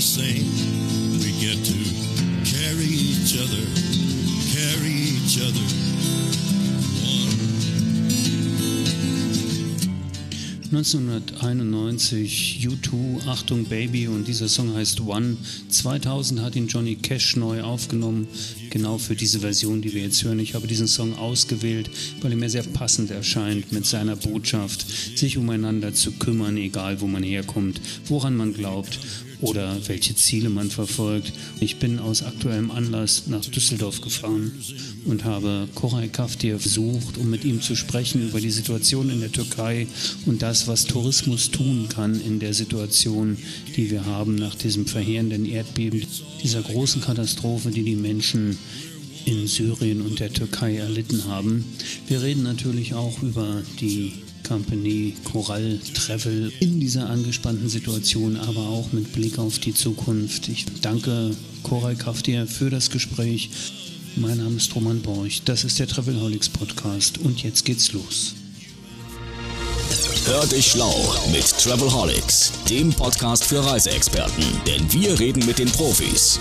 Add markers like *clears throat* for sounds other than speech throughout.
the same. We get to carry each other, carry each other. One. 1991 U2, Achtung Baby und dieser Song heißt One. 2000 hat ihn Johnny Cash neu aufgenommen, genau für diese Version, die wir jetzt hören. Ich habe diesen Song ausgewählt, weil er mir sehr passend erscheint mit seiner Botschaft, sich umeinander zu kümmern, egal wo man herkommt, woran man glaubt oder welche Ziele man verfolgt. Ich bin aus aktuellem Anlass nach Düsseldorf gefahren und habe Koray Kaftir besucht, um mit ihm zu sprechen über die Situation in der Türkei und das, was Tourismus tun kann in der Situation, die wir haben nach diesem verheerenden Erdbeben, dieser großen Katastrophe, die die Menschen in Syrien und der Türkei erlitten haben. Wir reden natürlich auch über die Company Coral Travel in dieser angespannten Situation, aber auch mit Blick auf die Zukunft. Ich danke Coral Kaftir für das Gespräch. Mein Name ist Roman Borch, das ist der Travelholics Podcast und jetzt geht's los. Hör dich schlau mit Travelholics, dem Podcast für Reiseexperten, denn wir reden mit den Profis.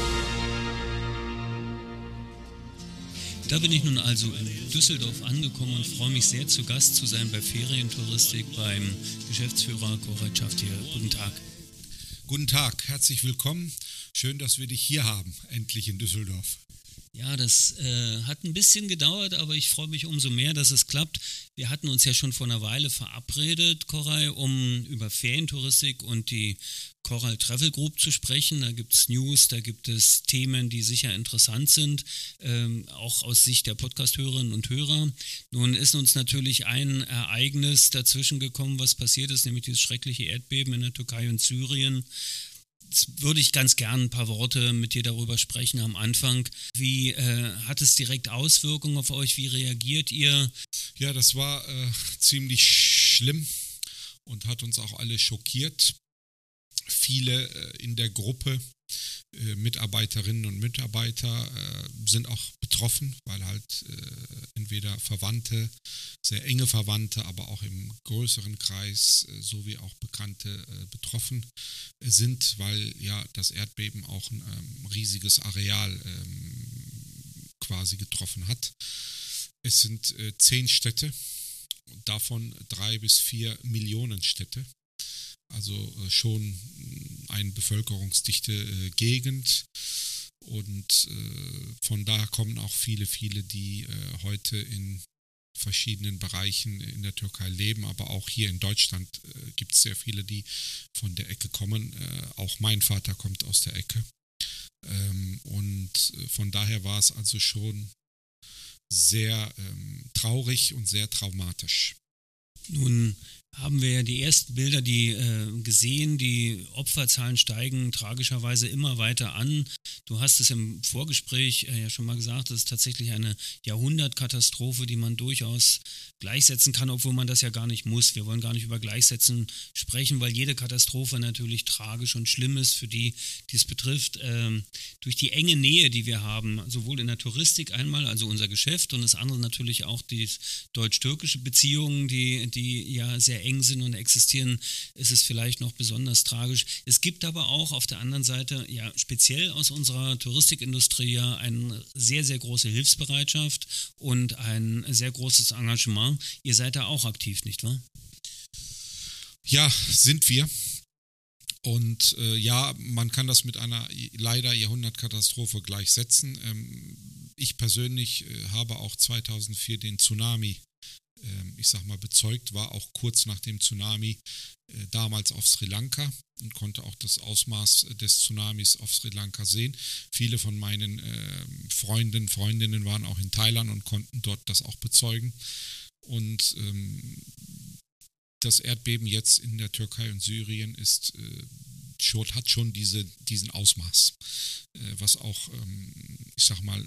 Da bin ich nun also in Düsseldorf angekommen und freue mich sehr, zu Gast zu sein bei Ferientouristik beim Geschäftsführer Koray Schaftier. Guten Tag. Guten Tag, herzlich willkommen. Schön, dass wir dich hier haben, endlich in Düsseldorf. Ja, das äh, hat ein bisschen gedauert, aber ich freue mich umso mehr, dass es klappt. Wir hatten uns ja schon vor einer Weile verabredet, Koray, um über Ferientouristik und die Coral Travel Group zu sprechen. Da gibt es News, da gibt es Themen, die sicher interessant sind, ähm, auch aus Sicht der Podcast-Hörerinnen und Hörer. Nun ist uns natürlich ein Ereignis dazwischen gekommen, was passiert ist, nämlich dieses schreckliche Erdbeben in der Türkei und Syrien Jetzt würde ich ganz gern ein paar Worte mit dir darüber sprechen am Anfang. Wie äh, hat es direkt Auswirkungen auf euch? Wie reagiert ihr? Ja, das war äh, ziemlich schlimm und hat uns auch alle schockiert. Viele äh, in der Gruppe äh, Mitarbeiterinnen und Mitarbeiter äh, sind auch betroffen, weil halt äh, entweder Verwandte, sehr enge Verwandte, aber auch im größeren Kreis sowie auch Bekannte betroffen sind, weil ja das Erdbeben auch ein ähm, riesiges Areal ähm, quasi getroffen hat. Es sind zehn Städte, davon drei bis vier Millionen Städte also äh, schon eine bevölkerungsdichte äh, Gegend. Und äh, von da kommen auch viele, viele, die heute in verschiedenen Bereichen in der Türkei leben, aber auch hier in Deutschland gibt es sehr viele, die von der Ecke kommen. Auch mein Vater kommt aus der Ecke. Ähm, und von daher war es also schon sehr ähm, traurig und sehr traumatisch. Nun haben wir ja die ersten Bilder, die äh, gesehen, die Opferzahlen steigen tragischerweise immer weiter an. Du hast es im Vorgespräch äh, ja schon mal gesagt, es ist tatsächlich eine Jahrhundertkatastrophe, die man durchaus gleichsetzen kann, obwohl man das ja gar nicht muss. Wir wollen gar nicht über Gleichsetzen sprechen, weil jede Katastrophe natürlich tragisch und schlimm ist für die, die es betrifft. Ähm, durch die enge Nähe, die wir haben, sowohl in der Touristik einmal, also unser Geschäft, und das andere natürlich auch die deutsch-türkische Beziehungen, die, die ja sehr eng sind und existieren, ist es vielleicht noch besonders tragisch. Es gibt aber auch auf der anderen Seite, ja, speziell aus unserer Touristikindustrie ja eine sehr, sehr große Hilfsbereitschaft und ein sehr großes Engagement. Ihr seid da auch aktiv, nicht wahr? Ja, sind wir. Und äh, ja, man kann das mit einer leider Jahrhundertkatastrophe gleichsetzen. Ähm, ich persönlich äh, habe auch 2004 den Tsunami ich sag mal, bezeugt, war auch kurz nach dem Tsunami äh, damals auf Sri Lanka und konnte auch das Ausmaß des Tsunamis auf Sri Lanka sehen. Viele von meinen ähm, Freunden, Freundinnen waren auch in Thailand und konnten dort das auch bezeugen. Und ähm, das Erdbeben jetzt in der Türkei und Syrien ist äh, hat schon diese, diesen Ausmaß, äh, was auch, ich sag mal,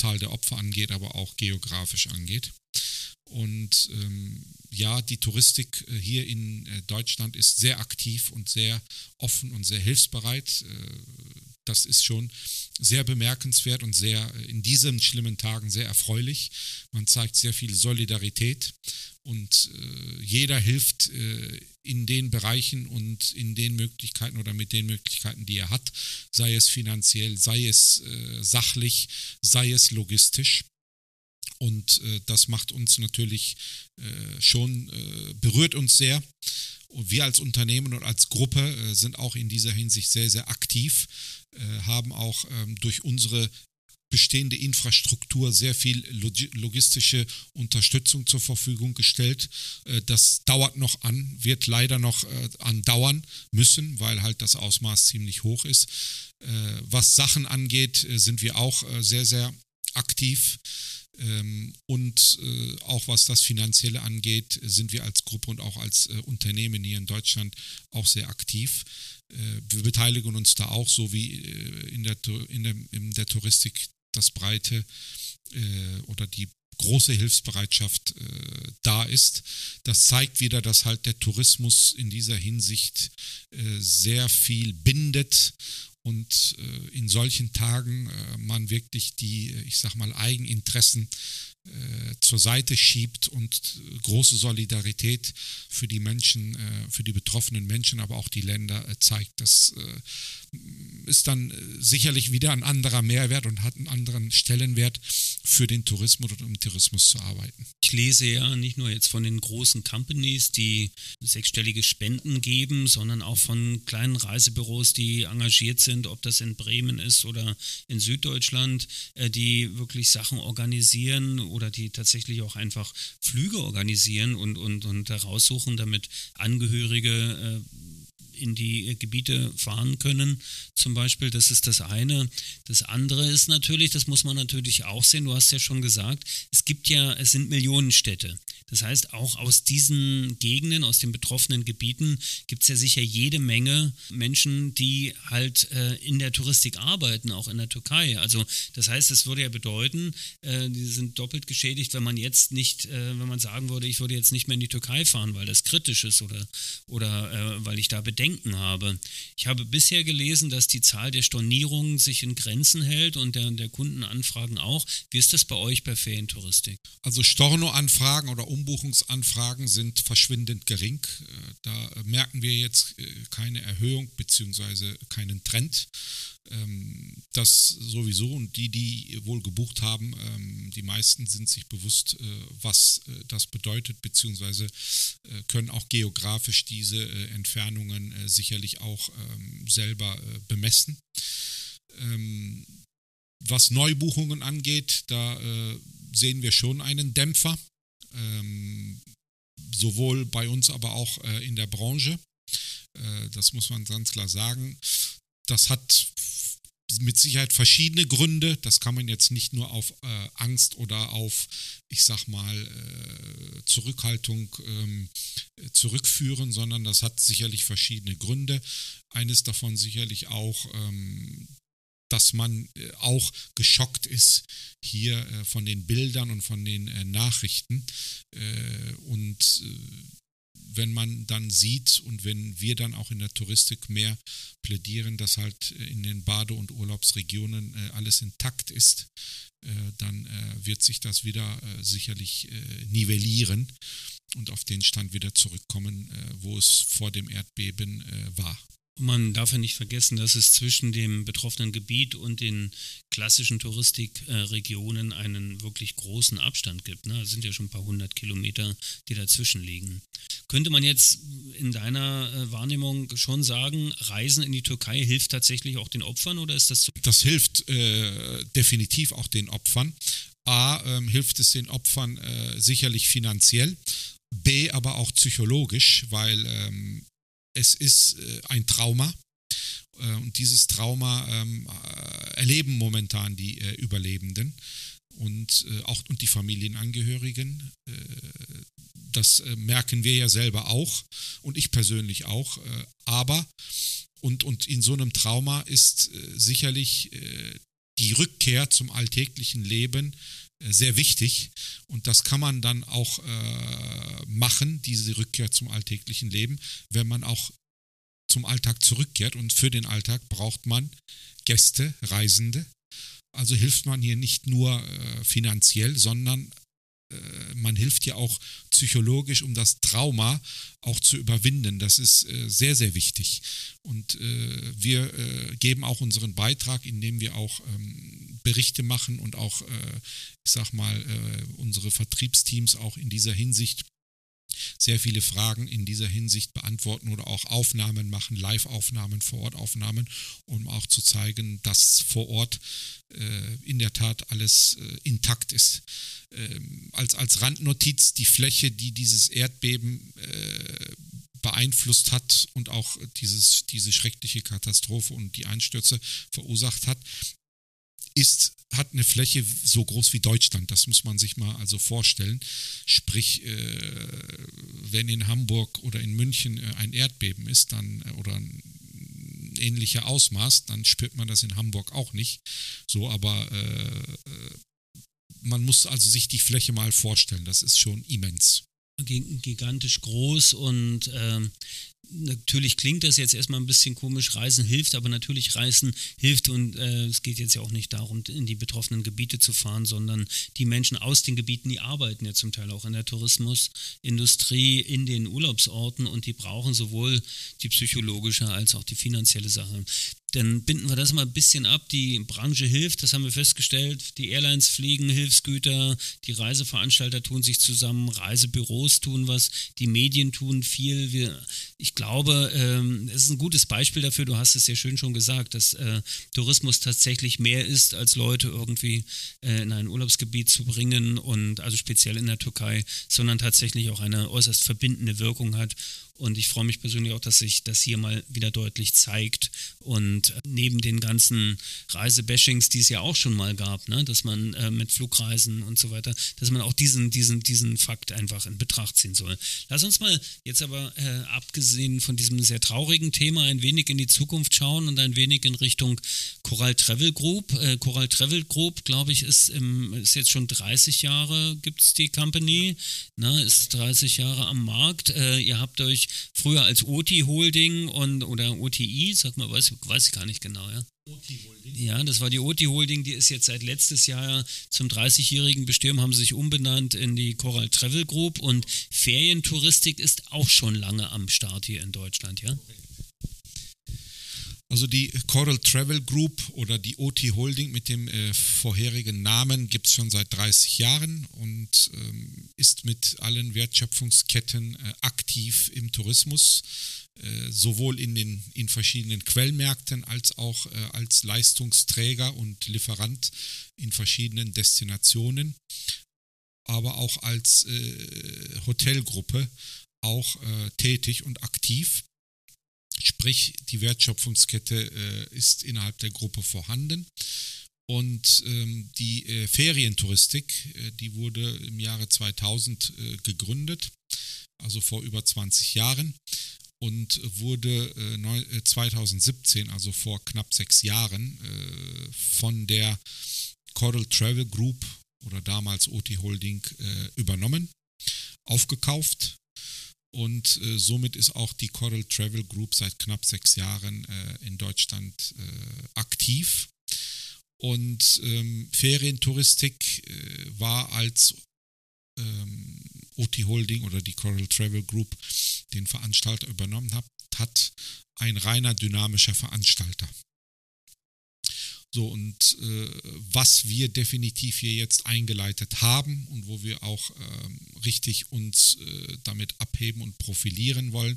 Zahl der Opfer angeht, aber auch geografisch angeht. Und ähm, ja, die Touristik äh, hier in äh, Deutschland ist sehr aktiv und sehr offen und sehr hilfsbereit. Äh, das ist schon sehr bemerkenswert und sehr in diesen schlimmen Tagen sehr erfreulich. Man zeigt sehr viel Solidarität und jeder hilft in den Bereichen und in den Möglichkeiten oder mit den Möglichkeiten, die er hat, sei es finanziell, sei es äh, sachlich, sei es logistisch. Und äh, das macht uns natürlich äh, schon, äh, berührt uns sehr. Und wir als Unternehmen und als Gruppe äh, sind auch in dieser Hinsicht sehr, sehr aktiv, äh, haben auch ähm, durch unsere bestehende Infrastruktur sehr viel logistische Unterstützung zur Verfügung gestellt. Äh, das dauert noch an, wird leider noch andauern müssen, weil halt das Ausmaß ziemlich hoch ist. Was Sachen angeht, sind wir auch sehr, sehr aktiv. Ähm, und äh, auch was das Finanzielle angeht, sind wir als Gruppe und auch als äh, Unternehmen hier in Deutschland auch sehr aktiv. Äh, wir beteiligen uns da auch, so wie in der, in der, in der Touristik das breite oder die große Hilfsbereitschaft äh, da ist. Das zeigt wieder, dass halt der Tourismus in dieser Hinsicht äh, sehr viel bindet und äh, in solchen Tagen äh, man wirklich die, ich sag mal, Eigeninteressen äh, zur Seite schiebt und große Solidarität für die Menschen, äh, für die betroffenen Menschen, aber auch die Länder äh, zeigt. Das äh, ist dann sicherlich wieder ein anderer Mehrwert und hat einen anderen Stellenwert für den Tourismus und um Tourismus zu arbeiten. Ich lese ja nicht nur jetzt von den großen Companies, die sechsstellige Spenden geben, sondern auch von kleinen Reisebüros, die engagiert sind, ob das in Bremen ist oder in Süddeutschland, die wirklich Sachen organisieren oder die tatsächlich auch einfach Flüge organisieren und, und, und heraussuchen, damit Angehörige äh, in die Gebiete fahren können. Zum Beispiel, das ist das eine. Das andere ist natürlich, das muss man natürlich auch sehen, du hast ja schon gesagt, es gibt ja, es sind Millionenstädte. Das heißt, auch aus diesen Gegenden, aus den betroffenen Gebieten gibt es ja sicher jede Menge Menschen, die halt äh, in der Touristik arbeiten, auch in der Türkei. Also das heißt, es würde ja bedeuten, äh, die sind doppelt geschädigt, wenn man jetzt nicht, äh, wenn man sagen würde, ich würde jetzt nicht mehr in die Türkei fahren, weil das kritisch ist oder, oder äh, weil ich da Bedenken habe. Ich habe bisher gelesen, dass die Zahl der Stornierungen sich in Grenzen hält und der, der Kundenanfragen auch. Wie ist das bei euch bei Ferientouristik? Also Storno-Anfragen oder um Umbuchungsanfragen sind verschwindend gering. Äh, da merken wir jetzt äh, keine Erhöhung bzw. keinen Trend. Ähm, das sowieso und die, die wohl gebucht haben, ähm, die meisten sind sich bewusst, äh, was das bedeutet, beziehungsweise können auch geografisch diese Entfernungen sicherlich auch ähm, selber bemessen. Was Neubuchungen angeht, da sehen wir schon einen Dämpfer ähm, sowohl bei uns, aber auch äh, in der Branche. Äh, das muss man ganz klar sagen. Das hat mit Sicherheit verschiedene Gründe. Das kann man jetzt nicht nur auf äh, Angst oder auf, ich sag mal, äh, Zurückhaltung ähm, zurückführen, sondern das hat sicherlich verschiedene Gründe. Eines davon sicherlich auch ähm, dass man äh, auch geschockt ist hier äh, von den Bildern und von den äh, Nachrichten. Und wenn man dann sieht und wenn wir dann auch in der Touristik mehr plädieren, dass halt in den Bade- und Urlaubsregionen alles intakt ist, dann wird sich das wieder sicherlich nivellieren und auf den Stand wieder zurückkommen, wo es vor dem Erdbeben war. Man darf ja nicht vergessen, dass es zwischen dem betroffenen Gebiet und den klassischen Touristikregionen einen wirklich großen Abstand gibt. Ne? Es sind ja schon ein paar hundert Kilometer, die dazwischen liegen. Könnte man jetzt in deiner äh, Wahrnehmung schon sagen, Reisen in die Türkei hilft tatsächlich auch den Opfern oder ist das zu Das hilft äh, definitiv auch den Opfern. A, ähm, hilft es den Opfern äh, sicherlich finanziell. B, aber auch psychologisch, weil ähm, es ist äh, ein Trauma. Äh, und dieses Trauma ähm, äh, erleben momentan die Überlebenden und auch und die Familienangehörigen. das merken wir ja selber auch und ich persönlich auch. aber und, und in so einem Trauma ist sicherlich die Rückkehr zum alltäglichen Leben sehr wichtig und das kann man dann auch äh, machen, diese Rückkehr zum alltäglichen Leben, wenn man auch zum Alltag zurückkehrt. Und für den Alltag braucht man Gäste, Reisende. Also hilft man hier nicht nur äh, finanziell, sondern äh, man hilft ja auch psychologisch, um das Trauma auch zu überwinden. Das ist äh, sehr, sehr wichtig. Und äh, wir äh, geben auch unseren Beitrag, indem wir auch ähm, Berichte machen und auch, äh, ich sag mal, äh, unsere Vertriebsteams auch in dieser Hinsicht sehr viele Fragen in dieser Hinsicht beantworten oder auch Aufnahmen machen, Live-Aufnahmen, Vor-Ort-Aufnahmen, um auch zu zeigen, dass vor Ort äh, in der Tat alles äh, intakt ist. Ähm, als, als Randnotiz die Fläche, die dieses Erdbeben äh, beeinflusst hat und auch dieses, diese schreckliche Katastrophe und die Einstürze verursacht hat, ist, hat eine Fläche so groß wie Deutschland. Das muss man sich mal also vorstellen. Sprich, äh, wenn in Hamburg oder in München äh, ein Erdbeben ist, dann äh, oder ein ähnlicher Ausmaß, dann spürt man das in Hamburg auch nicht. So, aber äh, man muss also sich die Fläche mal vorstellen. Das ist schon immens gigantisch groß und ähm, natürlich klingt das jetzt erstmal ein bisschen komisch, Reisen hilft, aber natürlich Reisen hilft und äh, es geht jetzt ja auch nicht darum, in die betroffenen Gebiete zu fahren, sondern die Menschen aus den Gebieten, die arbeiten ja zum Teil auch in der Tourismusindustrie, in den Urlaubsorten und die brauchen sowohl die psychologische als auch die finanzielle Sache dann binden wir das mal ein bisschen ab. Die Branche hilft, das haben wir festgestellt. Die Airlines fliegen Hilfsgüter, die Reiseveranstalter tun sich zusammen, Reisebüros tun was, die Medien tun viel. Wir, ich glaube, ähm, es ist ein gutes Beispiel dafür, du hast es ja schön schon gesagt, dass äh, Tourismus tatsächlich mehr ist, als Leute irgendwie äh, in ein Urlaubsgebiet zu bringen und also speziell in der Türkei, sondern tatsächlich auch eine äußerst verbindende Wirkung hat. Und ich freue mich persönlich auch, dass sich das hier mal wieder deutlich zeigt. Und neben den ganzen Reisebashings, die es ja auch schon mal gab, ne, dass man äh, mit Flugreisen und so weiter, dass man auch diesen, diesen, diesen Fakt einfach in Betracht ziehen soll. Lass uns mal jetzt aber äh, abgesehen von diesem sehr traurigen Thema ein wenig in die Zukunft schauen und ein wenig in Richtung Coral Travel Group. Äh, Coral Travel Group, glaube ich, ist, im, ist jetzt schon 30 Jahre, gibt es die Company, ja. ne, ist 30 Jahre am Markt. Äh, ihr habt euch früher als OTI Holding und oder OTI, sag mal, weiß, weiß ich gar nicht genau, ja. Ja, das war die OTI Holding, die ist jetzt seit letztes Jahr zum 30-jährigen Bestehen, haben sie sich umbenannt in die Coral Travel Group und Ferientouristik ist auch schon lange am Start hier in Deutschland, ja. Okay. Also die Coral Travel Group oder die OT Holding mit dem äh, vorherigen Namen gibt es schon seit 30 Jahren und ähm, ist mit allen Wertschöpfungsketten äh, aktiv im Tourismus, äh, sowohl in den in verschiedenen Quellmärkten als auch äh, als Leistungsträger und Lieferant in verschiedenen Destinationen, aber auch als äh, Hotelgruppe auch äh, tätig und aktiv Sprich, die Wertschöpfungskette äh, ist innerhalb der Gruppe vorhanden. Und ähm, die äh, Ferientouristik, äh, die wurde im Jahre 2000 äh, gegründet, also vor über 20 Jahren, und wurde 2017, äh, also vor knapp sechs Jahren, äh, von der Coral Travel Group oder damals OT Holding übernommen, aufgekauft und äh, somit ist auch die Coral Travel Group seit knapp sechs Jahren äh, in Deutschland äh, aktiv. Und ähm, Ferientouristik äh, war als ähm, OT Holding oder die Coral Travel Group den Veranstalter übernommen hat, hat ein reiner dynamischer Veranstalter. So, und äh, was wir definitiv hier jetzt eingeleitet haben und wo wir auch ähm, richtig uns äh, damit abheben und profilieren wollen,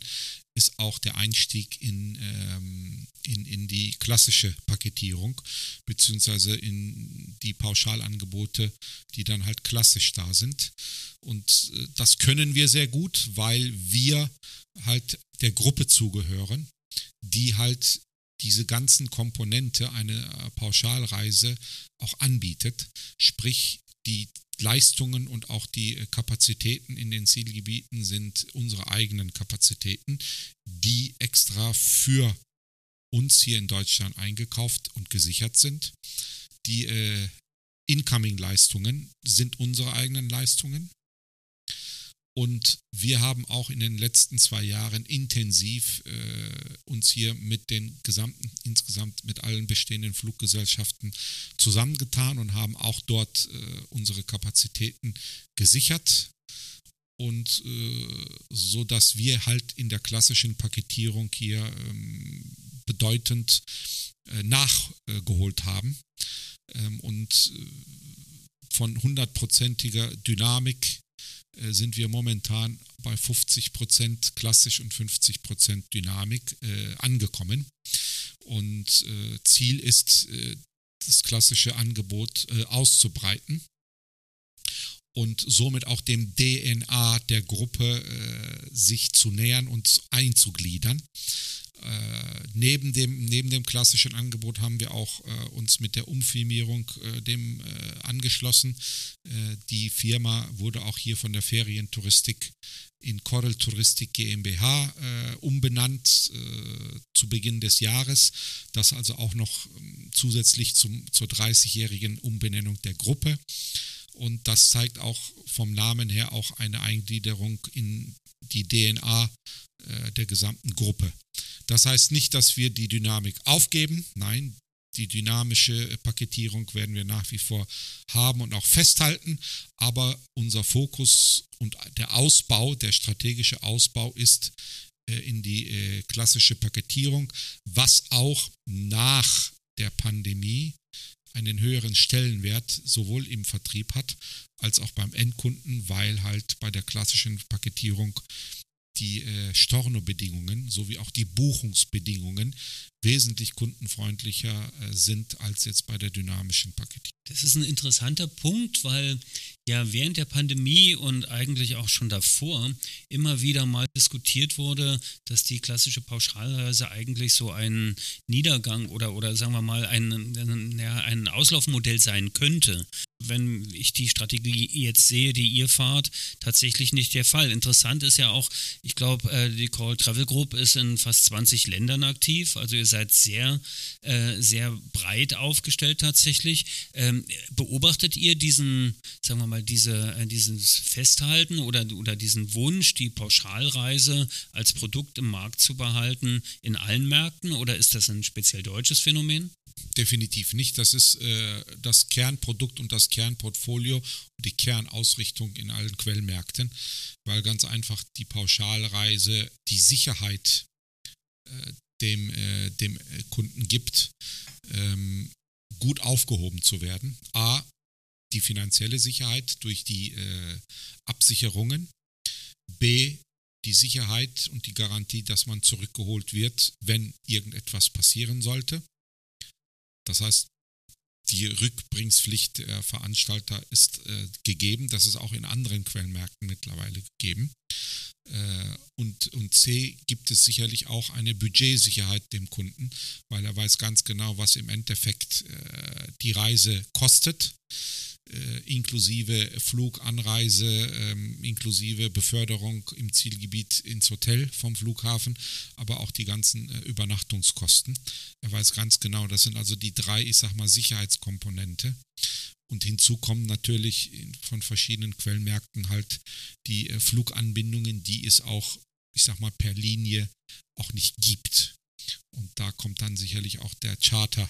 ist auch der Einstieg in, ähm, in, in die klassische Paketierung, beziehungsweise in die Pauschalangebote, die dann halt klassisch da sind. Und äh, das können wir sehr gut, weil wir halt der Gruppe zugehören, die halt diese ganzen Komponente eine äh, Pauschalreise auch anbietet, sprich die Leistungen und auch die äh, Kapazitäten in den Zielgebieten sind unsere eigenen Kapazitäten, die extra für uns hier in Deutschland eingekauft und gesichert sind. Die äh, Incoming-Leistungen sind unsere eigenen Leistungen. Und wir haben auch in den letzten zwei Jahren intensiv äh, uns hier mit den gesamten, insgesamt mit allen bestehenden Fluggesellschaften zusammengetan und haben auch dort äh, unsere Kapazitäten gesichert. Und äh, so dass wir halt in der klassischen Paketierung hier ähm, bedeutend äh, nachgeholt haben. Ähm, und äh, von hundertprozentiger Dynamik sind wir momentan bei 50% klassisch und 50% Dynamik äh, angekommen. Und äh, Ziel ist, äh, das klassische Angebot äh, auszubreiten und somit auch dem DNA der Gruppe äh, sich zu nähern und einzugliedern. Äh, neben, dem, neben dem klassischen Angebot haben wir auch äh, uns mit der Umfirmierung äh, dem äh, angeschlossen. Äh, die Firma wurde auch hier von der Ferientouristik in Corel Touristik GmbH äh, umbenannt zu Beginn des Jahres. Das also auch noch ähm, zusätzlich zum, zur 30-jährigen Umbenennung der Gruppe. Und das zeigt auch vom Namen her auch eine Eingliederung in die DNA der gesamten Gruppe. Das heißt nicht, dass wir die Dynamik aufgeben. Nein, die dynamische Paketierung werden wir nach wie vor haben und auch festhalten. Aber unser Fokus und der Ausbau, der strategische Ausbau ist äh, in die äh, klassische Paketierung, was auch nach der Pandemie einen höheren Stellenwert sowohl im Vertrieb hat als auch beim Endkunden, weil halt bei der klassischen Paketierung die äh, Storno-Bedingungen sowie auch die Buchungsbedingungen wesentlich kundenfreundlicher äh, sind als jetzt bei der dynamischen Paketierung. Das ist ein interessanter Punkt, weil ja während der Pandemie und eigentlich auch schon davor immer wieder mal diskutiert wurde, dass die klassische Pauschalreise eigentlich so ein Niedergang oder, oder sagen wir mal ein, ein, ein Auslaufmodell sein könnte. Wenn ich die Strategie jetzt sehe, die ihr fahrt, tatsächlich nicht der Fall. Interessant ist ja auch, ich glaube, äh, die Call Travel Group ist in fast 20 Ländern aktiv, also ihr seid sehr, äh, sehr breit aufgestellt tatsächlich. Ähm, beobachtet ihr diesen, sagen wir mal, diese, äh, dieses Festhalten oder, oder diesen Wunsch, die Pauschalreise als Produkt im Markt zu behalten in allen Märkten oder ist das ein speziell deutsches Phänomen? Definitiv nicht. Das ist äh, das Kernprodukt und das Kernportfolio und die Kernausrichtung in allen Quellmärkten, weil ganz einfach die Pauschalreise die Sicherheit äh, dem, äh, dem Kunden gibt, ähm, gut aufgehoben zu werden. A, die finanzielle Sicherheit durch die äh, Absicherungen. B, die Sicherheit und die Garantie, dass man zurückgeholt wird, wenn irgendetwas passieren sollte. Das heißt, die Rückbringspflicht der Veranstalter ist äh, gegeben. Das ist auch in anderen Quellenmärkten mittlerweile gegeben. Äh, und, und C gibt es sicherlich auch eine Budgetsicherheit dem Kunden, weil er weiß ganz genau, was im Endeffekt äh, die Reise kostet äh, inklusive Flug, Anreise, ähm, inklusive Beförderung im Zielgebiet ins Hotel vom Flughafen, aber auch die ganzen Übernachtungskosten. Er weiß ganz genau, das sind also die drei, ich sag mal, Sicherheitskomponente. Und hinzu kommen natürlich von verschiedenen Quellenmärkten halt die äh, Fluganbindungen, die es auch, ich sag mal, per Linie auch nicht gibt. Und da kommt dann sicherlich auch der Charter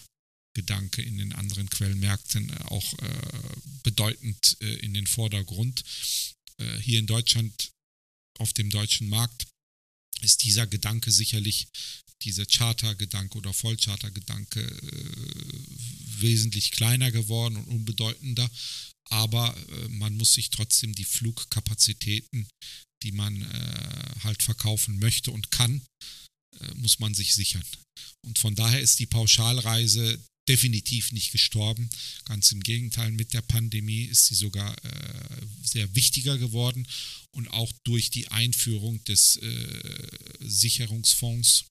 Gedanke in den anderen Quellmärkten äh, auch äh, bedeutend äh, in den Vordergrund. Äh, hier in Deutschland, auf dem deutschen Markt, ist dieser Gedanke sicherlich, dieser Charter-Gedanke oder Vollcharter-Gedanke äh, wesentlich kleiner geworden und unbedeutender. Aber äh, man muss sich trotzdem die Flugkapazitäten, die man halt verkaufen möchte und kann, muss man sich sichern. Und von daher ist die Pauschalreise definitiv nicht gestorben. Ganz im Gegenteil, mit der Pandemie ist sie sogar äh, sehr wichtiger geworden und auch durch die Einführung des äh, Sicherungsfonds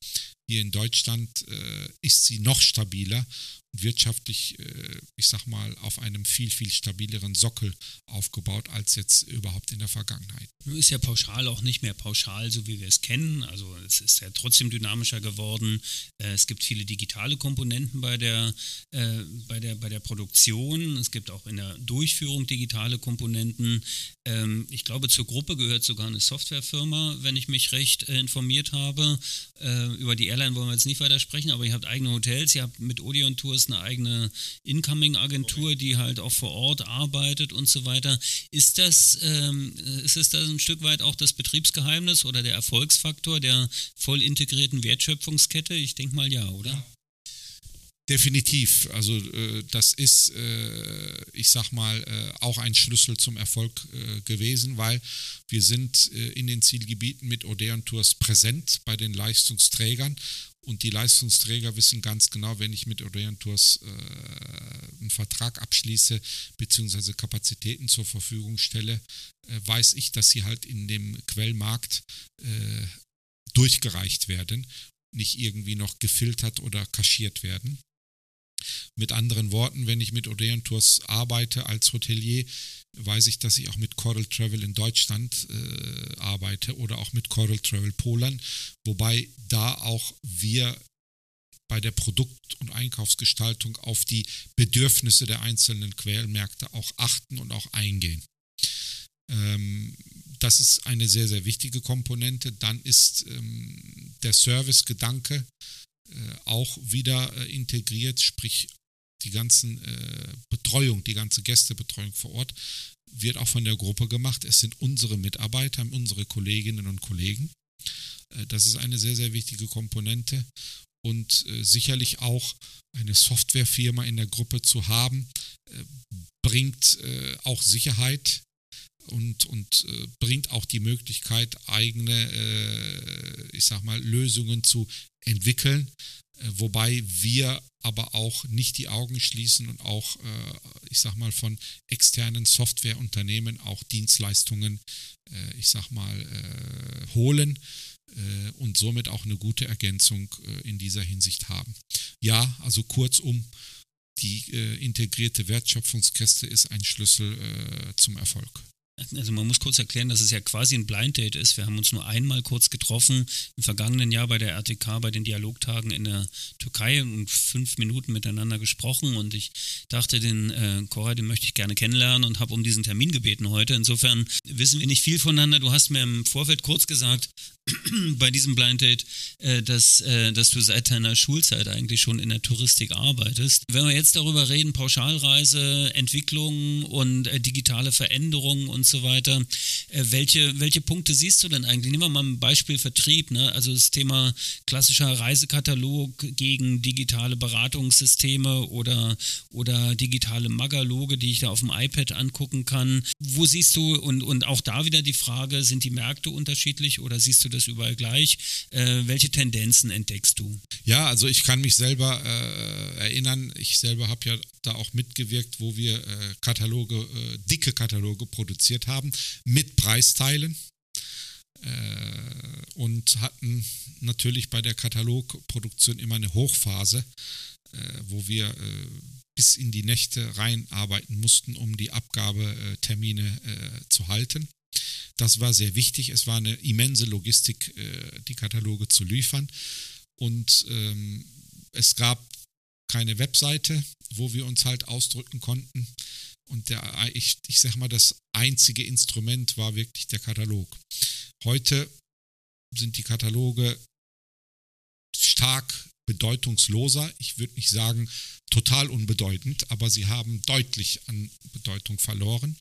hier in Deutschland äh, ist sie noch stabiler wirtschaftlich, äh, ich sag mal, auf einem viel, viel stabileren Sockel aufgebaut als jetzt überhaupt in der Vergangenheit. Ist ja pauschal auch nicht mehr pauschal, so wie wir es kennen. Also es ist ja trotzdem dynamischer geworden. Äh, es gibt viele digitale Komponenten bei der, äh, bei der, bei der Produktion. Es gibt auch in der Durchführung digitale Komponenten. Ähm, ich glaube, zur Gruppe gehört sogar eine Softwarefirma, wenn ich mich recht informiert habe. Über die Airline wollen wir jetzt nicht weiter sprechen, aber ihr habt eigene Hotels, ihr habt mit Odeon Tours eine eigene Incoming-Agentur, die halt auch vor Ort arbeitet und so weiter. Ist das, ähm, ist es da ein Stück weit auch das Betriebsgeheimnis oder der Erfolgsfaktor der voll integrierten Wertschöpfungskette? Ich denke mal ja, oder? Definitiv. Also äh, das ist, äh, ich sag mal, äh, auch ein Schlüssel zum Erfolg äh, gewesen, weil wir sind äh, in den Zielgebieten mit Odeon Tours präsent bei den Leistungsträgern und die Leistungsträger wissen ganz genau, wenn ich mit Odeon Tours äh, einen Vertrag abschließe bzw. Kapazitäten zur Verfügung stelle, weiß ich, dass sie halt in dem Quellmarkt durchgereicht werden, nicht irgendwie noch gefiltert oder kaschiert werden. Mit anderen Worten, wenn ich mit Odeon Tours arbeite als Hotelier, weiß ich, dass ich auch mit Coral Travel in Deutschland äh, arbeite oder auch mit Coral Travel Polen, wobei da auch wir bei der Produkt- und Einkaufsgestaltung auf die Bedürfnisse der einzelnen Quellmärkte auch achten und auch eingehen. Ähm, das ist eine sehr, sehr wichtige Komponente. Dann ist ähm, der Service-Gedanke äh, auch wieder äh, integriert, sprich die ganzen äh, Betreuung, die ganze Gästebetreuung vor Ort wird auch von der Gruppe gemacht. Es sind unsere Mitarbeiter, unsere Kolleginnen und Kollegen. das ist eine sehr, sehr wichtige Komponente und sicherlich auch eine Softwarefirma in der Gruppe zu haben, bringt auch Sicherheit und, und äh, bringt auch die Möglichkeit, eigene, äh, ich sag mal, Lösungen zu entwickeln, äh, wobei wir aber auch nicht die Augen schließen und auch, äh, ich sag mal, von externen Softwareunternehmen auch Dienstleistungen, äh, ich sag mal, äh, holen und somit auch eine gute Ergänzung in dieser Hinsicht haben. Ja, also kurzum, die integrierte Wertschöpfungskette ist ein Schlüssel zum Erfolg. Also man muss kurz erklären, dass es ja quasi ein Blind Date ist. Wir haben uns nur einmal kurz getroffen im vergangenen Jahr bei der RTK bei den Dialogtagen in der Türkei und fünf Minuten miteinander gesprochen und ich dachte, den äh, Cora, den möchte ich gerne kennenlernen und habe um diesen Termin gebeten heute. Insofern wissen wir nicht viel voneinander. Du hast mir im Vorfeld kurz gesagt, *clears throat* bei diesem Blind Date, äh, dass, äh, dass du seit deiner Schulzeit eigentlich schon in der Touristik arbeitest. Wenn wir jetzt darüber reden, Pauschalreise, Entwicklung und äh, digitale Veränderungen und so weiter, äh, welche, welche Punkte siehst du denn eigentlich? Nehmen wir mal ein Beispiel Vertrieb, ne? also das Thema klassischer Reisekatalog gegen digitale Beratungssysteme oder, oder digitale Magaloge, die ich da auf dem iPad angucken kann. Wo siehst du, und, und auch da wieder die Frage, sind die Märkte unterschiedlich oder siehst du das überall gleich. Äh, welche Tendenzen entdeckst du? Ja, also ich kann mich selber äh, erinnern, ich selber habe ja da auch mitgewirkt, wo wir äh, Kataloge, äh, dicke Kataloge produziert haben mit Preisteilen äh, und hatten natürlich bei der Katalogproduktion immer eine Hochphase, äh, wo wir bis in die Nächte reinarbeiten mussten, um die Abgabetermine zu halten. Das war sehr wichtig. Es war eine immense Logistik, äh, die Kataloge zu liefern. Und ähm, es gab keine Webseite, wo wir uns halt ausdrücken konnten. Und der, ich, ich sag mal, das einzige Instrument war wirklich der Katalog. Heute sind die Kataloge stark bedeutungsloser. Ich würde nicht sagen total unbedeutend, aber sie haben deutlich an Bedeutung verloren.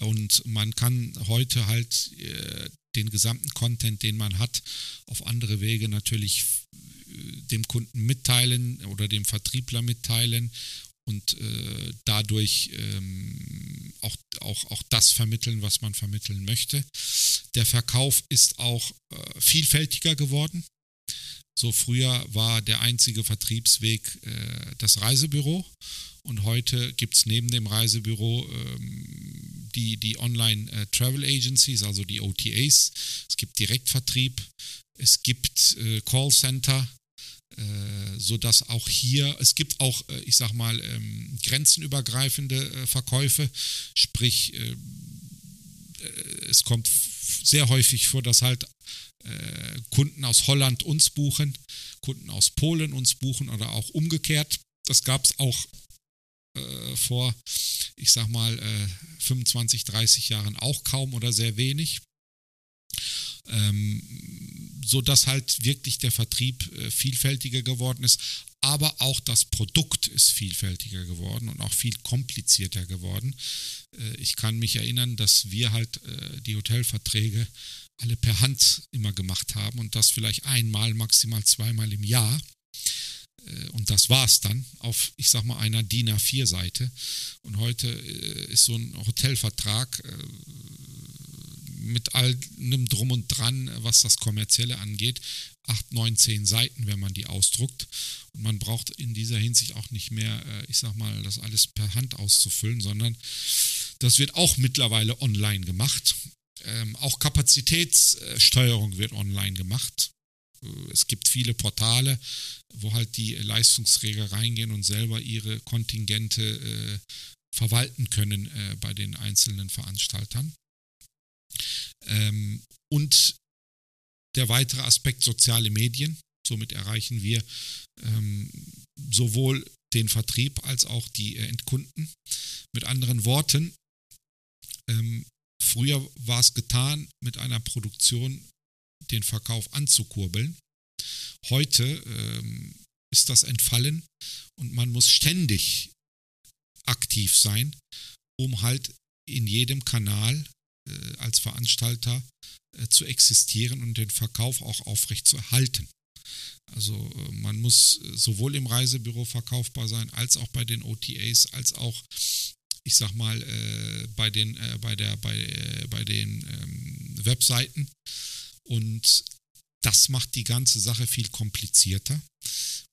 Und man kann heute halt äh, den gesamten Content, den man hat, auf andere Wege natürlich äh, dem Kunden mitteilen oder dem Vertriebler mitteilen und äh, dadurch ähm, auch, auch, auch das vermitteln, was man vermitteln möchte. Der Verkauf ist auch äh, vielfältiger geworden. So früher war der einzige Vertriebsweg äh, das Reisebüro. Und heute gibt es neben dem Reisebüro ähm, die, die Online-Travel äh, Agencies, also die OTAs. Es gibt Direktvertrieb, es gibt äh, Callcenter, äh, sodass auch hier, es gibt auch, äh, ich sag mal, ähm, grenzenübergreifende äh, Verkäufe, sprich, äh, äh, es kommt sehr häufig vor, dass halt äh, Kunden aus Holland uns buchen, Kunden aus Polen uns buchen oder auch umgekehrt. Das gab es auch vor, ich sag mal, 25, 30 Jahren auch kaum oder sehr wenig. Ähm, so dass halt wirklich der Vertrieb äh, vielfältiger geworden ist, aber auch das Produkt ist vielfältiger geworden und auch viel komplizierter geworden. Äh, ich kann mich erinnern, dass wir halt äh, die Hotelverträge alle per Hand immer gemacht haben und das vielleicht einmal, maximal zweimal im Jahr. Äh, und das war es dann auf, ich sag mal, einer DIN A4-Seite. Und heute ist so ein Hotelvertrag mit allem Drum und Dran, was das Kommerzielle angeht, 8, 9, 10 Seiten, wenn man die ausdruckt. Und man braucht in dieser Hinsicht auch nicht mehr, äh, ich sag mal, das alles per Hand auszufüllen, sondern das wird auch mittlerweile online gemacht. Ähm, auch Kapazitätssteuerung wird online gemacht. Äh, es gibt viele Portale, wo halt die Leistungsträger reingehen und selber ihre Kontingente äh, verwalten können äh, bei den einzelnen Veranstaltern. Ähm, und der weitere Aspekt soziale Medien. Somit erreichen wir ähm, sowohl den Vertrieb als auch die äh, Endkunden. Mit anderen Worten, ähm, früher war es getan, mit einer Produktion den Verkauf anzukurbeln. Heute ähm, ist das entfallen und man muss ständig aktiv sein, um halt in jedem Kanal äh, als Veranstalter äh, zu existieren und den Verkauf auch aufrecht zu erhalten. Also äh, man muss sowohl im Reisebüro verkaufbar sein, als auch bei den OTAs, als auch, ich sag mal, bei den, bei der, bei, bei den ähm, Webseiten. Und das macht die ganze Sache viel komplizierter.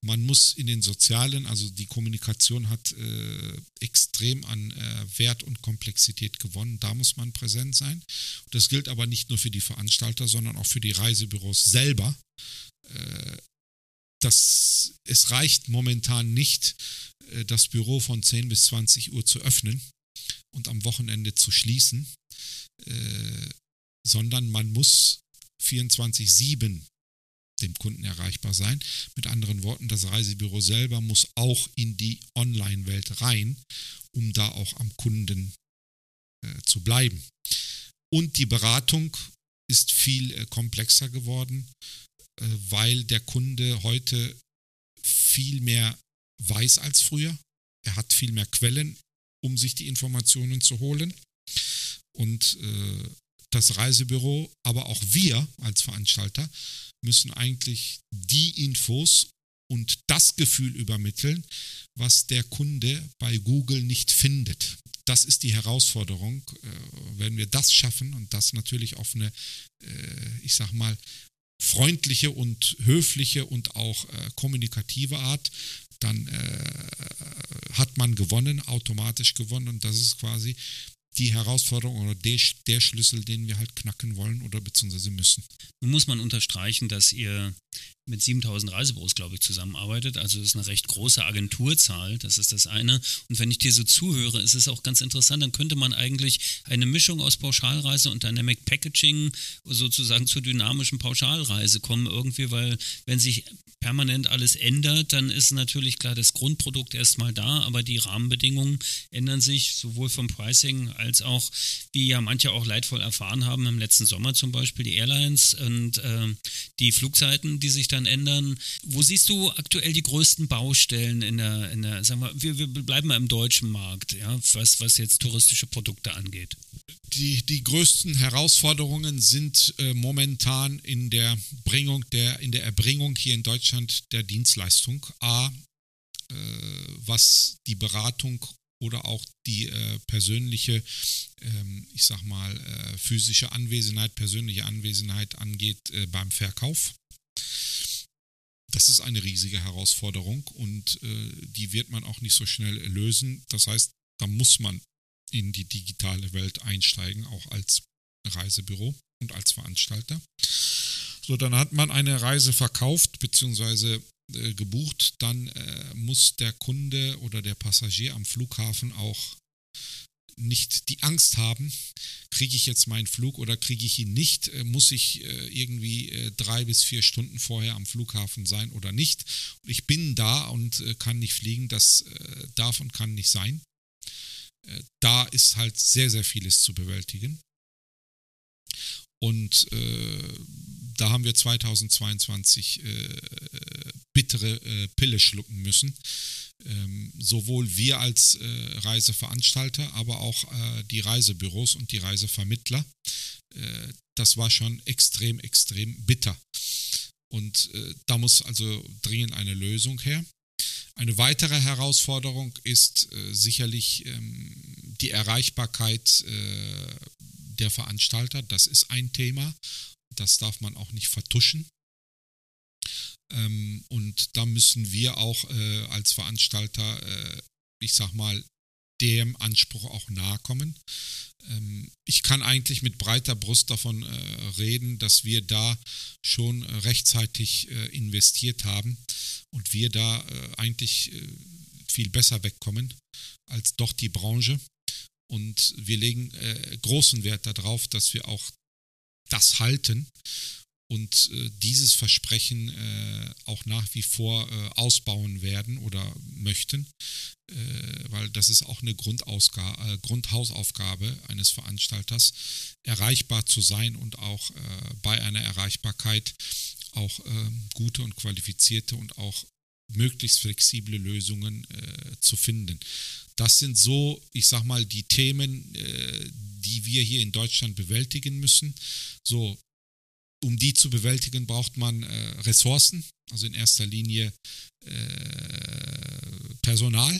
Man muss in den sozialen, also die Kommunikation hat äh, extrem an äh, Wert und Komplexität gewonnen. Da muss man präsent sein. Das gilt aber nicht nur für die Veranstalter, sondern auch für die Reisebüros selber. Äh, das, es reicht momentan nicht, äh, das Büro von 10 bis 20 Uhr zu öffnen und am Wochenende zu schließen, äh, sondern man muss 24-7 dem Kunden erreichbar sein. Mit anderen Worten, das Reisebüro selber muss auch in die Online-Welt rein, um da auch am Kunden äh, zu bleiben. Und die Beratung ist viel äh, komplexer geworden, äh, weil der Kunde heute viel mehr weiß als früher. Er hat viel mehr Quellen, um sich die Informationen zu holen. Und äh, das Reisebüro, aber auch wir als Veranstalter müssen eigentlich die Infos und das Gefühl übermitteln, was der Kunde bei Google nicht findet. Das ist die Herausforderung. Äh, wenn wir das schaffen und das natürlich auf eine, äh, ich sag mal, freundliche und höfliche und auch äh, kommunikative Art, dann hat man gewonnen, automatisch gewonnen. Und das ist quasi die Herausforderung oder der, der Schlüssel, den wir halt knacken wollen oder beziehungsweise müssen. Nun muss man unterstreichen, dass ihr mit 7000 Reisebüros, glaube ich, zusammenarbeitet. Also das ist eine recht große Agenturzahl, das ist das eine. Und wenn ich dir so zuhöre, ist es auch ganz interessant, dann könnte man eigentlich eine Mischung aus Pauschalreise und Dynamic Packaging sozusagen zur dynamischen Pauschalreise kommen irgendwie, weil wenn sich permanent alles ändert, dann ist natürlich klar das Grundprodukt erstmal da, aber die Rahmenbedingungen ändern sich sowohl vom Pricing als auch, wie ja manche auch leidvoll erfahren haben im letzten Sommer zum Beispiel, die Airlines und äh, die Flugzeiten, die sich dann ändern. Wo siehst du aktuell die größten Baustellen in der, in der sagen wir, wir, wir bleiben mal im deutschen Markt, ja, was, was jetzt touristische Produkte angeht? Die, die größten Herausforderungen sind äh, momentan in der Bringung der, in der Erbringung hier in Deutschland der Dienstleistung. A, äh, was die Beratung oder auch die äh, persönliche, ähm, ich sag mal, äh, physische Anwesenheit, persönliche Anwesenheit angeht äh, beim Verkauf. Das ist eine riesige Herausforderung und äh, die wird man auch nicht so schnell lösen. Das heißt, da muss man in die digitale Welt einsteigen, auch als Reisebüro und als Veranstalter. So, dann hat man eine Reise verkauft, beziehungsweise äh, gebucht, dann äh, muss der Kunde oder der Passagier am Flughafen auch nicht die Angst haben, kriege ich jetzt meinen Flug oder kriege ich ihn nicht, äh, muss ich äh, irgendwie äh, drei bis vier Stunden vorher am Flughafen sein oder nicht. Ich bin da und kann nicht fliegen, das darf und kann nicht sein. Da ist halt sehr, sehr vieles zu bewältigen. Und äh, da haben wir 2022 äh, bittere äh, Pille schlucken müssen. Ähm, sowohl wir als äh, Reiseveranstalter, aber auch äh, die Reisebüros und die Reisevermittler. Äh, das war schon extrem, extrem bitter. Und da muss also dringend eine Lösung her. Eine weitere Herausforderung ist sicherlich ähm, die Erreichbarkeit der Veranstalter. Das ist ein Thema. Das darf man auch nicht vertuschen. Ähm, und da müssen wir auch äh, als Veranstalter, äh, ich sag mal, dem Anspruch auch nahe kommen. Ähm, ich kann eigentlich mit breiter Brust davon äh, reden, dass wir da schon rechtzeitig äh, investiert haben und wir da äh, eigentlich äh, viel besser wegkommen als doch die Branche. Und wir legen äh, großen Wert darauf, dass wir auch das halten und äh, dieses Versprechen äh, auch nach wie vor äh, ausbauen werden oder möchten, äh, weil das ist auch eine äh, Grundhausaufgabe eines Veranstalters, erreichbar zu sein und auch bei einer Erreichbarkeit auch ähm, gute und qualifizierte und auch möglichst flexible Lösungen zu finden. Das sind so, ich sag mal, die Themen, äh, die wir hier in Deutschland bewältigen müssen. So, um die zu bewältigen, braucht man äh, Ressourcen, also in erster Linie äh, Personal.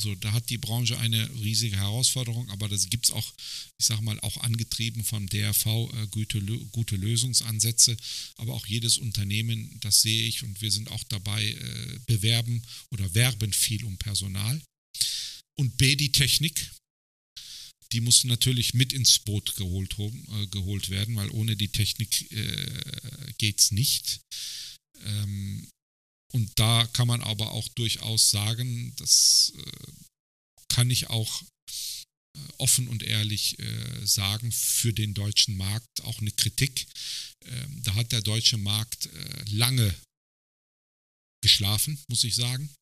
So, da hat die Branche eine riesige Herausforderung, aber das gibt es auch, ich sage mal, auch angetrieben vom DRV äh, gute, gute Lösungsansätze. Aber auch jedes Unternehmen, das sehe ich und wir sind auch dabei, äh, bewerben oder werben viel um Personal. Und B, die Technik. Die muss natürlich mit ins Boot geholt, äh, geholt werden, weil ohne die Technik äh, geht es nicht. Ähm, und da kann man aber auch durchaus sagen, das äh, kann ich auch äh, offen und ehrlich äh, sagen, für den deutschen Markt auch eine Kritik. Ähm, da hat der deutsche Markt äh, lange geschlafen, muss ich sagen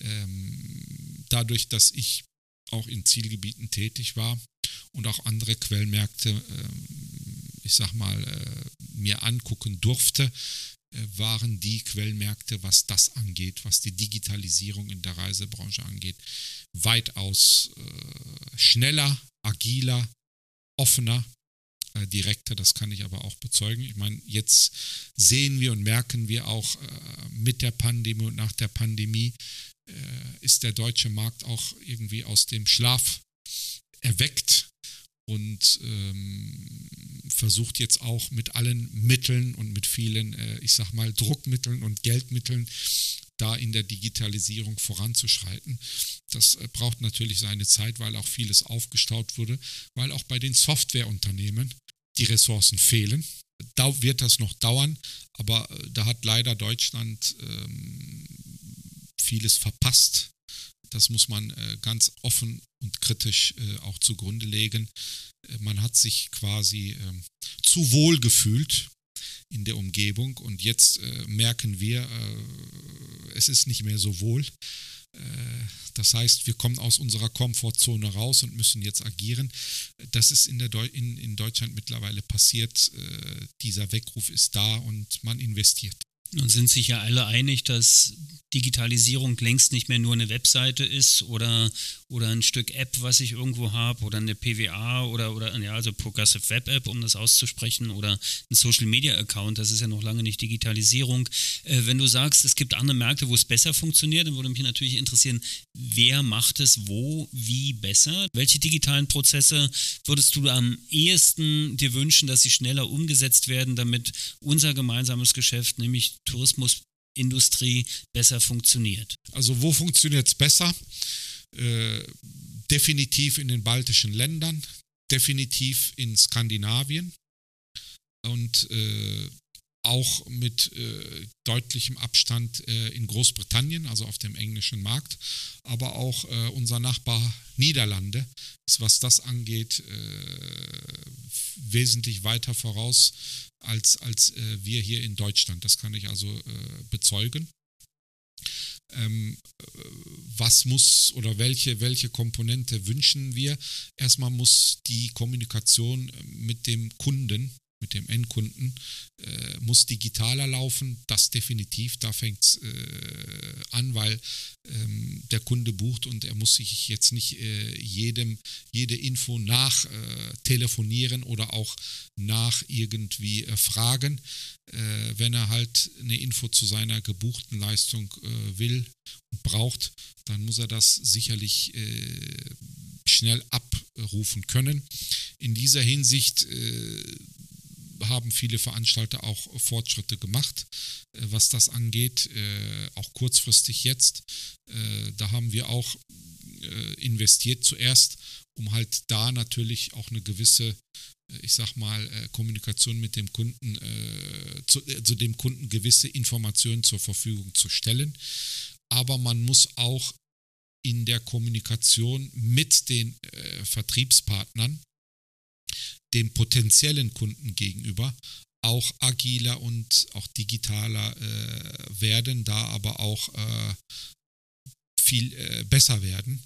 ähm, dadurch, dass ich auch in Zielgebieten tätig war und auch andere Quellmärkte, ähm, ich sag mal, äh, mir angucken durfte, äh, waren die Quellmärkte, was das angeht, was die Digitalisierung in der Reisebranche angeht, weitaus äh, schneller, agiler, offener direkter, das kann ich aber auch bezeugen. Ich meine, jetzt sehen wir und merken wir auch äh, mit der Pandemie und nach der Pandemie, ist der deutsche Markt auch irgendwie aus dem Schlaf erweckt und ähm, versucht jetzt auch mit allen Mitteln und mit vielen, äh, ich sag mal, Druckmitteln und Geldmitteln da in der Digitalisierung voranzuschreiten. Das äh, braucht natürlich seine Zeit, weil auch vieles aufgestaut wurde, weil auch bei den Softwareunternehmen die Ressourcen fehlen. Da wird das noch dauern, aber äh, da hat leider Deutschland ähm, vieles verpasst. Das muss man äh, ganz offen und kritisch äh, auch zugrunde legen. Äh, man hat sich quasi ähm, zu wohl gefühlt in der Umgebung und jetzt merken wir, es ist nicht mehr so wohl. Das heißt, wir kommen aus unserer Komfortzone raus und müssen jetzt agieren. Das ist in, Deu in, in Deutschland mittlerweile passiert. Dieser Weckruf ist da und man investiert. Nun sind sich ja alle einig, dass Digitalisierung längst nicht mehr nur eine Webseite ist oder, oder ein Stück App, was ich irgendwo habe oder eine PWA oder, oder ja, also Progressive Web App, um das auszusprechen oder ein Social Media Account, das ist ja noch lange nicht Digitalisierung. Äh, wenn du sagst, es gibt andere Märkte, wo es besser funktioniert, dann würde mich natürlich interessieren, wer macht es wo, wie besser? Welche digitalen Prozesse würdest du am ehesten dir wünschen, dass sie schneller umgesetzt werden, damit unser gemeinsames Geschäft, nämlich Tourismus Industrie besser funktioniert? Also wo funktioniert es besser? Äh, definitiv in den baltischen Ländern, definitiv in Skandinavien und äh, auch mit äh, deutlichem Abstand äh, in Großbritannien, also auf dem englischen Markt, aber auch äh, unser Nachbar Niederlande ist, was das angeht, äh, wesentlich weiter voraus als, als äh, wir hier in Deutschland. Das kann ich also äh, bezeugen. Ähm, was muss oder welche, welche Komponente wünschen wir? Erstmal muss die Kommunikation mit dem Kunden mit dem Endkunden, äh, muss digitaler laufen. Das definitiv, da fängt es äh, an, weil ähm, der Kunde bucht und er muss sich jetzt nicht äh, jedem, jede Info nach äh, telefonieren oder auch nach irgendwie äh, fragen. Äh, wenn er halt eine Info zu seiner gebuchten Leistung will und braucht, dann muss er das sicherlich schnell abrufen können. In dieser Hinsicht haben viele Veranstalter auch Fortschritte gemacht, äh, was das angeht, äh, auch kurzfristig jetzt. Äh, da haben wir auch investiert zuerst, um halt da natürlich auch eine gewisse ich sag mal, Kommunikation mit dem Kunden, zu, zu, dem Kunden gewisse Informationen zur Verfügung zu stellen. Aber man muss auch in der Kommunikation mit den Vertriebspartnern dem potenziellen Kunden gegenüber auch agiler und auch digitaler äh, werden, da aber auch äh, viel äh, besser werden.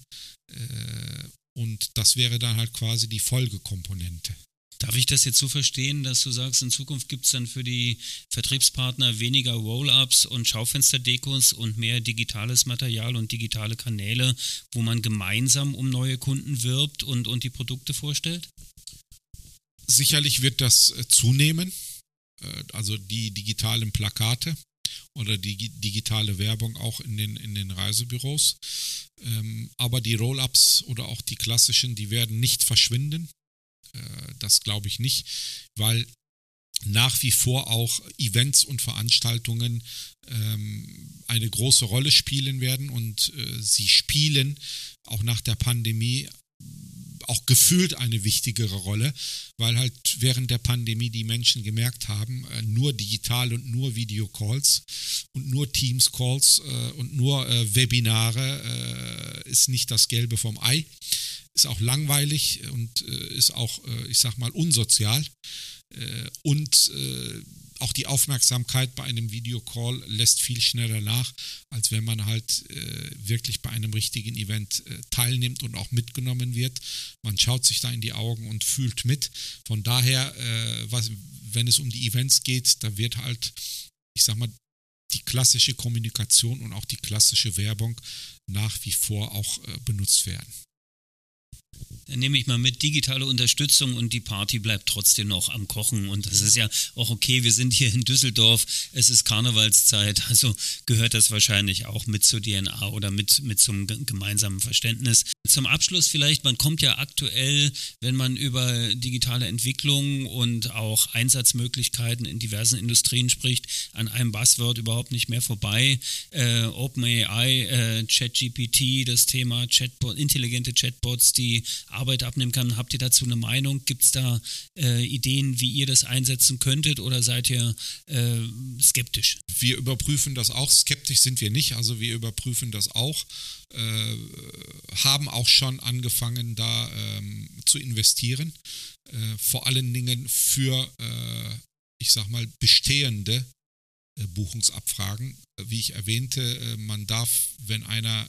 Äh, und das wäre dann halt quasi die Folgekomponente. Darf ich das jetzt so verstehen, dass du sagst, in Zukunft gibt es dann für die Vertriebspartner weniger Roll-ups und Schaufensterdekos und mehr digitales Material und digitale Kanäle, wo man gemeinsam um neue Kunden wirbt und, und die Produkte vorstellt? Sicherlich wird das äh, zunehmen, äh, also die digitalen Plakate oder die digitale Werbung auch in den, in den Reisebüros. Ähm, aber die Roll-ups oder auch die klassischen, die werden nicht verschwinden. Äh, das glaube ich nicht, weil nach wie vor auch Events und Veranstaltungen ähm, eine große Rolle spielen werden und sie spielen auch nach der Pandemie auch gefühlt eine wichtigere Rolle, weil halt während der Pandemie die Menschen gemerkt haben, äh, nur digital und nur Videocalls und nur Teams-Calls äh, und nur äh, Webinare ist nicht das Gelbe vom Ei, ist auch langweilig und ist auch, ich sag mal, unsozial. Und auch die Aufmerksamkeit bei einem Videocall lässt viel schneller nach, als wenn man halt äh, wirklich bei einem richtigen Event äh, teilnimmt und auch mitgenommen wird. Man schaut sich da in die Augen und fühlt mit. Von daher, äh, was, wenn es um die Events geht, da wird halt, ich sag mal, die klassische Kommunikation und auch die klassische Werbung nach wie vor auch äh, benutzt werden. Dann nehme ich mal mit digitale Unterstützung und die Party bleibt trotzdem noch am Kochen. Und das genau. ist ja auch okay. Wir sind hier in Düsseldorf. Es ist Karnevalszeit. Also gehört das wahrscheinlich auch mit zur DNA oder mit, mit zum gemeinsamen Verständnis. Zum Abschluss vielleicht, man kommt ja aktuell, wenn man über digitale Entwicklung und auch Einsatzmöglichkeiten in diversen Industrien spricht, an einem Buzzword überhaupt nicht mehr vorbei. Äh, OpenAI, äh, ChatGPT, das Thema Chatbot, intelligente Chatbots, die Arbeit abnehmen kann. Habt ihr dazu eine Meinung? Gibt es da äh, Ideen, wie ihr das einsetzen könntet oder seid ihr äh, skeptisch? Wir überprüfen das auch. Skeptisch sind wir nicht. Also wir überprüfen das auch. Äh, haben auch schon angefangen, da ähm, zu investieren. Äh, vor allen Dingen für, äh, ich sag mal, bestehende äh, Buchungsabfragen. Wie ich erwähnte, man darf, wenn einer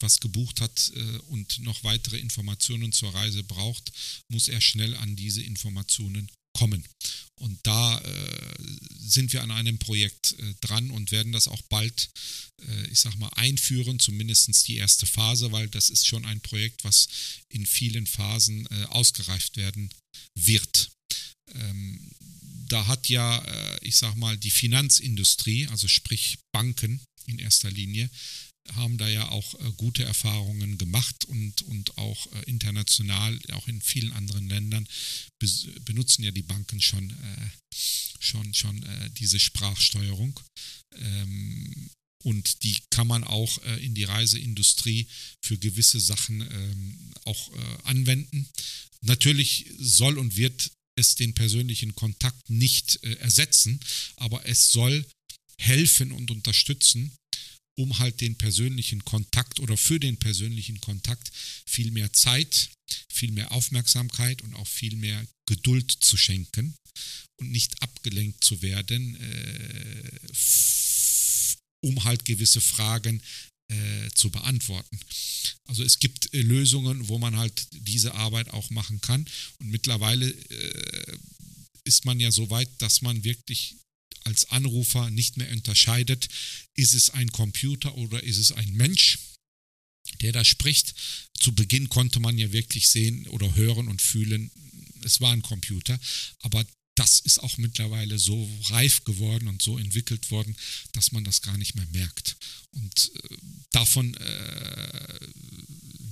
was gebucht hat äh, und noch weitere Informationen zur Reise braucht, muss er schnell an diese Informationen kommen. Und da äh, sind wir an einem Projekt äh, dran und werden das auch bald, äh, ich sag mal, einführen, zumindest die erste Phase, weil das ist schon ein Projekt, was in vielen Phasen äh, ausgereift werden wird. Ähm, da hat ja, äh, ich sag mal, die Finanzindustrie, also sprich Banken in erster Linie, haben da ja auch äh, gute Erfahrungen gemacht und, und auch äh, international, auch in vielen anderen Ländern, benutzen ja die Banken schon, äh, schon, schon äh, diese Sprachsteuerung. Ähm, und die kann man auch äh, in die Reiseindustrie für gewisse Sachen ähm, auch äh, anwenden. Natürlich soll und wird es den persönlichen Kontakt nicht ersetzen, aber es soll helfen und unterstützen, um halt den persönlichen Kontakt oder für den persönlichen Kontakt viel mehr Zeit, viel mehr Aufmerksamkeit und auch viel mehr Geduld zu schenken und nicht abgelenkt zu werden, äh, um halt gewisse Fragen äh, zu beantworten. Also es gibt äh, Lösungen, wo man halt diese Arbeit auch machen kann. Und mittlerweile äh, ist man ja so weit, dass man wirklich als Anrufer nicht mehr unterscheidet, ist es ein Computer oder ist es ein Mensch, der da spricht. Zu Beginn konnte man ja wirklich sehen oder hören und fühlen, es war ein Computer, aber das ist auch mittlerweile so reif geworden und so entwickelt worden, dass man das gar nicht mehr merkt. Und äh, davon äh,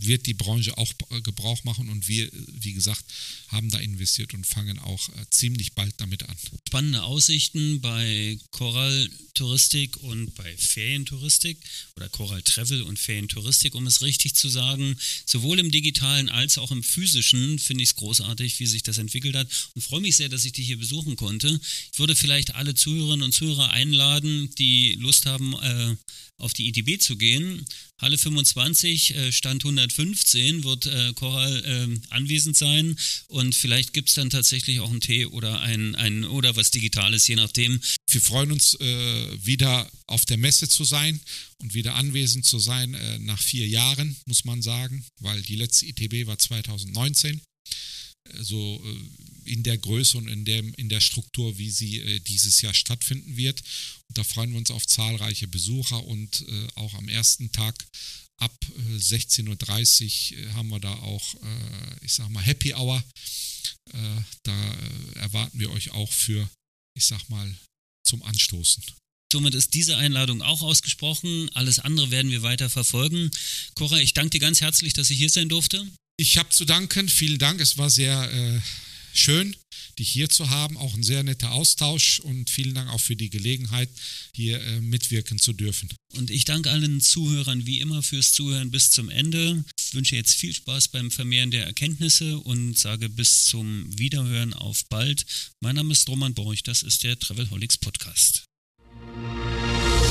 wird die Branche auch Gebrauch machen und wir, wie gesagt, haben da investiert und fangen auch äh, ziemlich bald damit an. Spannende Aussichten bei Coral Touristik und bei Ferientouristik oder Coral Travel und Ferientouristik, um es richtig zu sagen. Sowohl im digitalen als auch im physischen finde ich es großartig, wie sich das entwickelt hat und freue mich sehr, dass ich dich hier besuchen konnte. Ich würde vielleicht alle Zuhörerinnen und Zuhörer einladen, die Lust haben, äh, auf die ITB zu gehen. Halle 25, äh, Stand 115 wird äh, Coral äh, anwesend sein und vielleicht gibt es dann tatsächlich auch einen Tee oder ein, ein oder was Digitales, je nachdem. Wir freuen uns äh, wieder auf der Messe zu sein und wieder anwesend zu sein äh, nach vier Jahren, muss man sagen, weil die letzte ITB war 2019 so äh, in der Größe und in der, in der Struktur, wie sie äh, dieses Jahr stattfinden wird. Und da freuen wir uns auf zahlreiche Besucher und äh, auch am ersten Tag ab 16.30 Uhr haben wir da auch, ich sag mal, Happy Hour. Da erwarten wir euch auch für, ich sag mal, zum Anstoßen. Somit ist diese Einladung auch ausgesprochen. Alles andere werden wir weiter verfolgen. Cora, ich danke dir ganz herzlich, dass ich hier sein durfte. Ich habe zu danken, vielen Dank. Es war sehr äh, schön, dich hier zu haben. Auch ein sehr netter Austausch und vielen Dank auch für die Gelegenheit, hier äh, mitwirken zu dürfen. Und ich danke allen Zuhörern wie immer fürs Zuhören bis zum Ende. Ich wünsche jetzt viel Spaß beim Vermehren der Erkenntnisse und sage bis zum Wiederhören auf bald. Mein Name ist Roman Borch, das ist der Travelholics Podcast.